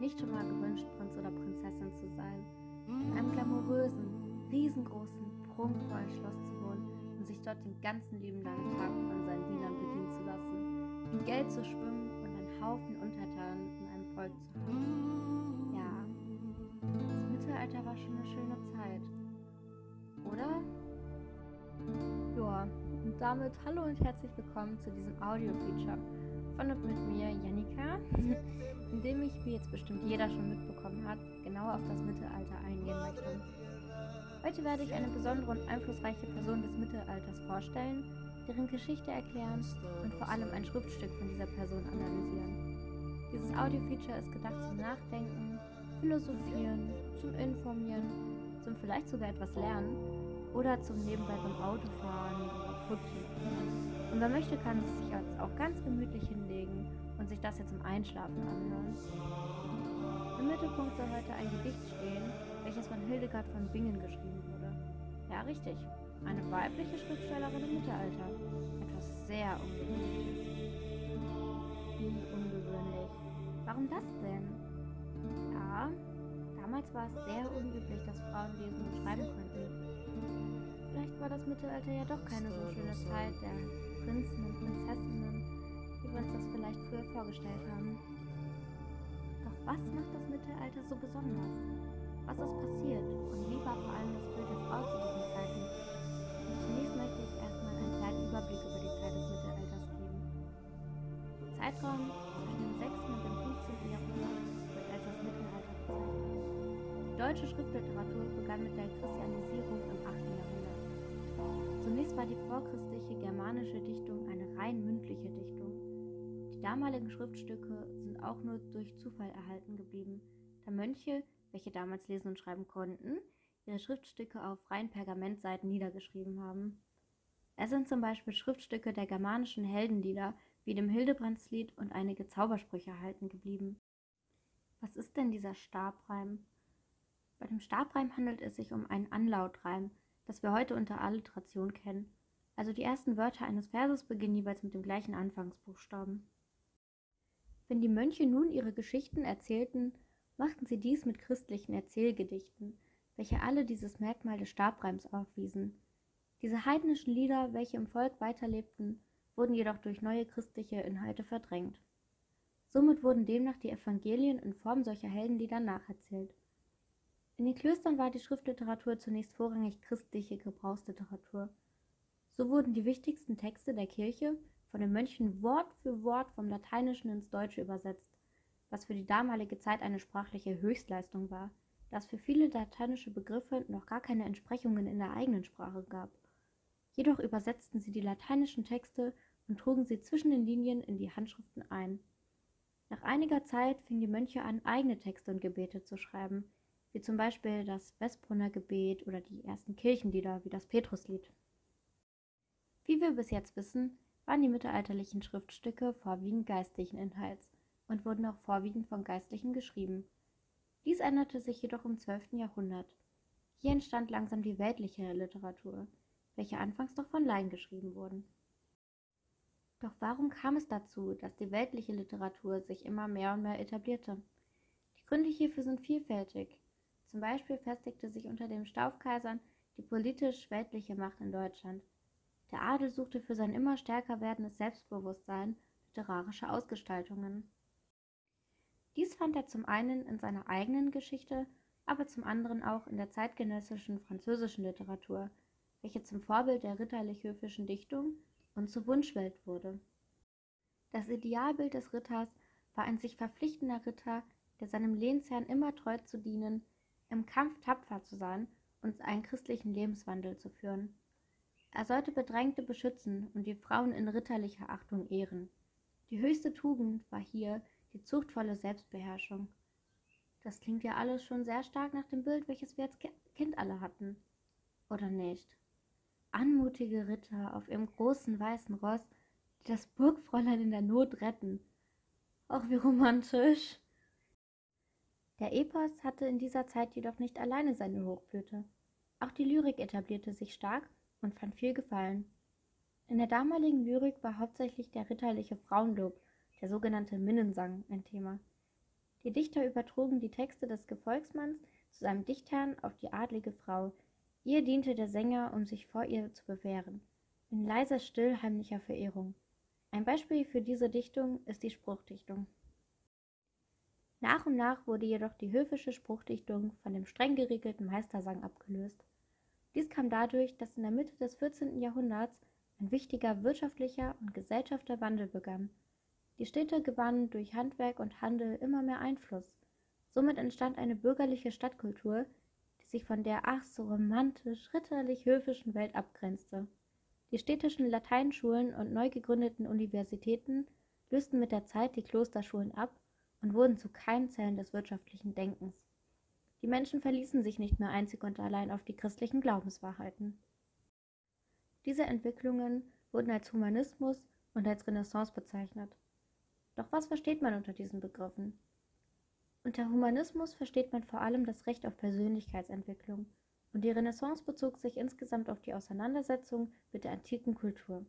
nicht schon mal gewünscht, Prinz oder Prinzessin zu sein, in einem glamourösen, riesengroßen, prunkvollen Schloss zu wohnen und sich dort den ganzen lieben langen Tag von seinen Dienern bedienen zu lassen, in Geld zu schwimmen und einen Haufen Untertanen in einem Volk zu haben. Ja, das Mittelalter war schon eine schöne Zeit. Oder? Ja, und damit hallo und herzlich willkommen zu diesem Audio-Feature und mit mir, Janika, in dem ich, wie jetzt bestimmt jeder schon mitbekommen hat, genauer auf das Mittelalter eingehen möchte. Heute werde ich eine besondere und einflussreiche Person des Mittelalters vorstellen, deren Geschichte erklären und vor allem ein Schriftstück von dieser Person analysieren. Dieses Audio-Feature ist gedacht zum Nachdenken, Philosophieren, zum Informieren, zum vielleicht sogar etwas Lernen oder zum nebenbei beim Autofahren oder Putzen. Und wer möchte, kann sich jetzt auch ganz gemütlich hinlegen und sich das jetzt zum Einschlafen anhören. Im Mittelpunkt soll heute ein Gedicht stehen, welches von Hildegard von Bingen geschrieben wurde. Ja, richtig. Eine weibliche Schriftstellerin im Mittelalter. Etwas sehr ungewöhnliches. Wie ungewöhnlich. Warum das denn? Ja, damals war es sehr unüblich, dass Frauen lesen und schreiben konnten. Vielleicht war das Mittelalter ja doch keine so schöne Zeit der Prinzen und Prinzessinnen, wie wir uns das vielleicht früher vorgestellt haben. Doch was macht das Mittelalter so besonders? Was ist passiert und wie war vor allem das Bild der Frau zu diesen Zeiten? Zunächst möchte ich erstmal einen kleinen Überblick über die Zeit des Mittelalters geben. Zeitraum zwischen dem 6. und dem 15. Jahrhundert wird als das Mittelalter bezeichnet. Die deutsche Schriftliteratur begann mit der Christianisierung im 8. Jahrhundert. Zunächst war die vorchristliche germanische Dichtung eine rein mündliche Dichtung. Die damaligen Schriftstücke sind auch nur durch Zufall erhalten geblieben, da Mönche, welche damals lesen und schreiben konnten, ihre Schriftstücke auf freien Pergamentseiten niedergeschrieben haben. Es sind zum Beispiel Schriftstücke der germanischen Heldenlieder wie dem Hildebrandslied und einige Zaubersprüche erhalten geblieben. Was ist denn dieser Stabreim? Bei dem Stabreim handelt es sich um einen Anlautreim, das wir heute unter Alliteration kennen. Also die ersten Wörter eines Verses beginnen jeweils mit dem gleichen Anfangsbuchstaben. Wenn die Mönche nun ihre Geschichten erzählten, machten sie dies mit christlichen Erzählgedichten, welche alle dieses Merkmal des Stabreims aufwiesen. Diese heidnischen Lieder, welche im Volk weiterlebten, wurden jedoch durch neue christliche Inhalte verdrängt. Somit wurden demnach die Evangelien in Form solcher Heldenlieder nacherzählt. In den Klöstern war die Schriftliteratur zunächst vorrangig christliche Gebrauchsliteratur. So wurden die wichtigsten Texte der Kirche von den Mönchen Wort für Wort vom Lateinischen ins Deutsche übersetzt, was für die damalige Zeit eine sprachliche Höchstleistung war, da es für viele lateinische Begriffe noch gar keine Entsprechungen in der eigenen Sprache gab. Jedoch übersetzten sie die lateinischen Texte und trugen sie zwischen den Linien in die Handschriften ein. Nach einiger Zeit fingen die Mönche an, eigene Texte und Gebete zu schreiben, wie zum Beispiel das Westbrunner Gebet oder die ersten Kirchenlieder wie das Petruslied. Wie wir bis jetzt wissen, waren die mittelalterlichen Schriftstücke vorwiegend geistlichen Inhalts und wurden auch vorwiegend von Geistlichen geschrieben. Dies änderte sich jedoch im 12. Jahrhundert. Hier entstand langsam die weltliche Literatur, welche anfangs noch von Laien geschrieben wurden. Doch warum kam es dazu, dass die weltliche Literatur sich immer mehr und mehr etablierte? Die Gründe hierfür sind vielfältig. Zum Beispiel festigte sich unter den Staufkaisern die politisch-weltliche Macht in Deutschland. Der Adel suchte für sein immer stärker werdendes Selbstbewusstsein literarische Ausgestaltungen. Dies fand er zum einen in seiner eigenen Geschichte, aber zum anderen auch in der zeitgenössischen französischen Literatur, welche zum Vorbild der ritterlich-höfischen Dichtung und zur Wunschwelt wurde. Das Idealbild des Ritters war ein sich verpflichtender Ritter, der seinem Lehnsherrn immer treu zu dienen, im Kampf tapfer zu sein und einen christlichen Lebenswandel zu führen. Er sollte Bedrängte beschützen und die Frauen in ritterlicher Achtung ehren. Die höchste Tugend war hier die zuchtvolle Selbstbeherrschung. Das klingt ja alles schon sehr stark nach dem Bild, welches wir als Kind alle hatten. Oder nicht? Anmutige Ritter auf ihrem großen weißen Ross, die das Burgfräulein in der Not retten. Auch wie romantisch. Der Epos hatte in dieser Zeit jedoch nicht alleine seine Hochblüte. Auch die Lyrik etablierte sich stark und fand viel Gefallen. In der damaligen Lyrik war hauptsächlich der ritterliche Frauenlob, der sogenannte Minnensang, ein Thema. Die Dichter übertrugen die Texte des Gefolgsmanns zu seinem Dichtherrn auf die adlige Frau. Ihr diente der Sänger, um sich vor ihr zu bewähren, in leiser, still heimlicher Verehrung. Ein Beispiel für diese Dichtung ist die Spruchdichtung. Nach und nach wurde jedoch die höfische Spruchdichtung von dem streng geregelten Meistersang abgelöst. Dies kam dadurch, dass in der Mitte des 14. Jahrhunderts ein wichtiger wirtschaftlicher und gesellschaftlicher Wandel begann. Die Städte gewannen durch Handwerk und Handel immer mehr Einfluss. Somit entstand eine bürgerliche Stadtkultur, die sich von der ach so romantisch, ritterlich höfischen Welt abgrenzte. Die städtischen Lateinschulen und neu gegründeten Universitäten lösten mit der Zeit die Klosterschulen ab und wurden zu Keimzellen des wirtschaftlichen Denkens. Die Menschen verließen sich nicht mehr einzig und allein auf die christlichen Glaubenswahrheiten. Diese Entwicklungen wurden als Humanismus und als Renaissance bezeichnet. Doch was versteht man unter diesen Begriffen? Unter Humanismus versteht man vor allem das Recht auf Persönlichkeitsentwicklung, und die Renaissance bezog sich insgesamt auf die Auseinandersetzung mit der antiken Kultur.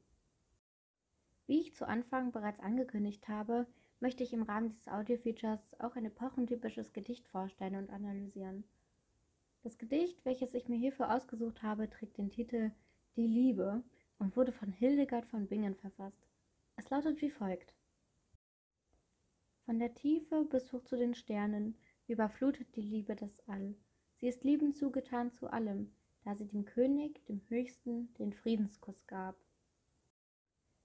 Wie ich zu Anfang bereits angekündigt habe, möchte ich im Rahmen dieses Audio-Features auch ein epochentypisches Gedicht vorstellen und analysieren. Das Gedicht, welches ich mir hierfür ausgesucht habe, trägt den Titel Die Liebe und wurde von Hildegard von Bingen verfasst. Es lautet wie folgt. Von der Tiefe bis hoch zu den Sternen überflutet die Liebe das All. Sie ist liebend zugetan zu allem, da sie dem König, dem Höchsten, den Friedenskuss gab.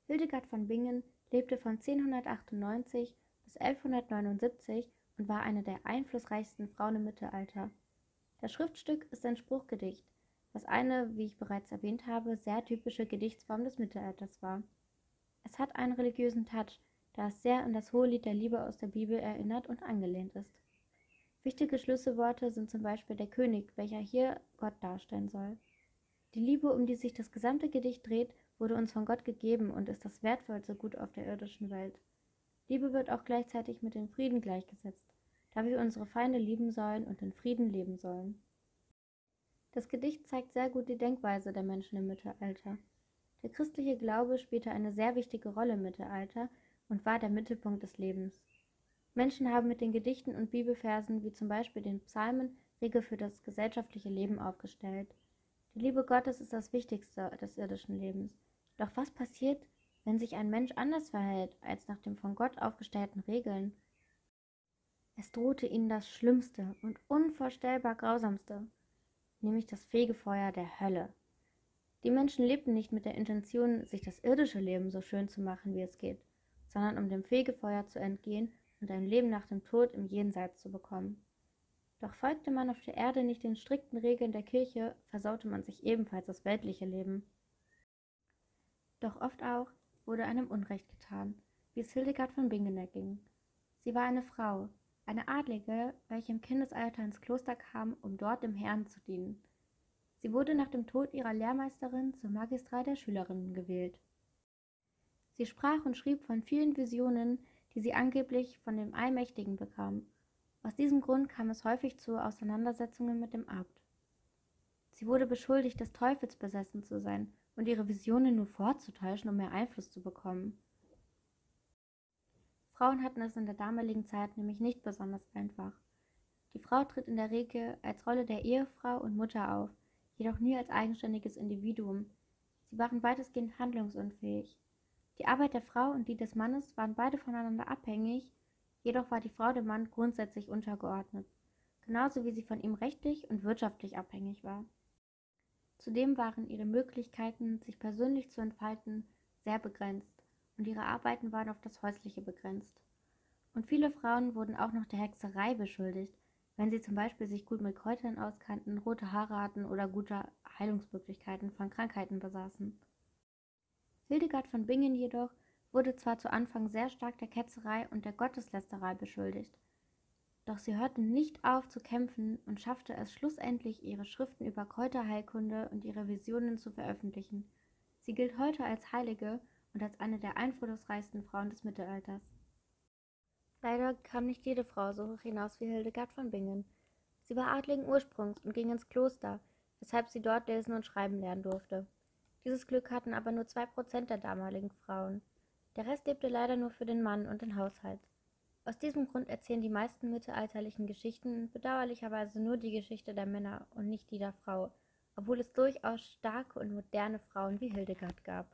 Hildegard von Bingen lebte von 1098 bis 1179 und war eine der einflussreichsten Frauen im Mittelalter. Das Schriftstück ist ein Spruchgedicht, was eine, wie ich bereits erwähnt habe, sehr typische Gedichtsform des Mittelalters war. Es hat einen religiösen Touch, da es sehr an das Hohelied der Liebe aus der Bibel erinnert und angelehnt ist. Wichtige Schlüsselworte sind zum Beispiel der König, welcher hier Gott darstellen soll. Die Liebe, um die sich das gesamte Gedicht dreht, wurde uns von Gott gegeben und ist das wertvollste Gut auf der irdischen Welt. Liebe wird auch gleichzeitig mit dem Frieden gleichgesetzt, da wir unsere Feinde lieben sollen und in Frieden leben sollen. Das Gedicht zeigt sehr gut die Denkweise der Menschen im Mittelalter. Der christliche Glaube spielte eine sehr wichtige Rolle im Mittelalter und war der Mittelpunkt des Lebens. Menschen haben mit den Gedichten und Bibelversen wie zum Beispiel den Psalmen Regel für das gesellschaftliche Leben aufgestellt. Die Liebe Gottes ist das Wichtigste des irdischen Lebens. Doch was passiert, wenn sich ein Mensch anders verhält als nach den von Gott aufgestellten Regeln? Es drohte ihnen das Schlimmste und unvorstellbar Grausamste, nämlich das Fegefeuer der Hölle. Die Menschen lebten nicht mit der Intention, sich das irdische Leben so schön zu machen, wie es geht, sondern um dem Fegefeuer zu entgehen und ein Leben nach dem Tod im Jenseits zu bekommen. Doch folgte man auf der Erde nicht den strikten Regeln der Kirche, versaute man sich ebenfalls das weltliche Leben. Doch oft auch wurde einem Unrecht getan, wie es Hildegard von Bingen erging. Sie war eine Frau, eine Adlige, welche im Kindesalter ins Kloster kam, um dort dem Herrn zu dienen. Sie wurde nach dem Tod ihrer Lehrmeisterin zur Magistra der Schülerinnen gewählt. Sie sprach und schrieb von vielen Visionen, die sie angeblich von dem Allmächtigen bekam. Aus diesem Grund kam es häufig zu Auseinandersetzungen mit dem Abt. Sie wurde beschuldigt, des Teufels besessen zu sein und ihre Visionen nur vorzutäuschen, um mehr Einfluss zu bekommen. Frauen hatten es in der damaligen Zeit nämlich nicht besonders einfach. Die Frau tritt in der Regel als Rolle der Ehefrau und Mutter auf, jedoch nie als eigenständiges Individuum. Sie waren weitestgehend handlungsunfähig. Die Arbeit der Frau und die des Mannes waren beide voneinander abhängig, jedoch war die Frau dem Mann grundsätzlich untergeordnet, genauso wie sie von ihm rechtlich und wirtschaftlich abhängig war. Zudem waren ihre Möglichkeiten, sich persönlich zu entfalten, sehr begrenzt und ihre Arbeiten waren auf das Häusliche begrenzt. Und viele Frauen wurden auch noch der Hexerei beschuldigt, wenn sie zum Beispiel sich gut mit Kräutern auskannten, rote Haare hatten oder gute Heilungsmöglichkeiten von Krankheiten besaßen. Hildegard von Bingen jedoch wurde zwar zu Anfang sehr stark der Ketzerei und der Gotteslästerei beschuldigt, doch sie hörte nicht auf zu kämpfen und schaffte es schlussendlich, ihre Schriften über Kräuterheilkunde und ihre Visionen zu veröffentlichen. Sie gilt heute als Heilige und als eine der einflussreichsten Frauen des Mittelalters. Leider kam nicht jede Frau so hoch hinaus wie Hildegard von Bingen. Sie war adligen Ursprungs und ging ins Kloster, weshalb sie dort lesen und schreiben lernen durfte. Dieses Glück hatten aber nur zwei Prozent der damaligen Frauen. Der Rest lebte leider nur für den Mann und den Haushalt. Aus diesem Grund erzählen die meisten mittelalterlichen Geschichten bedauerlicherweise nur die Geschichte der Männer und nicht die der Frau, obwohl es durchaus starke und moderne Frauen wie Hildegard gab.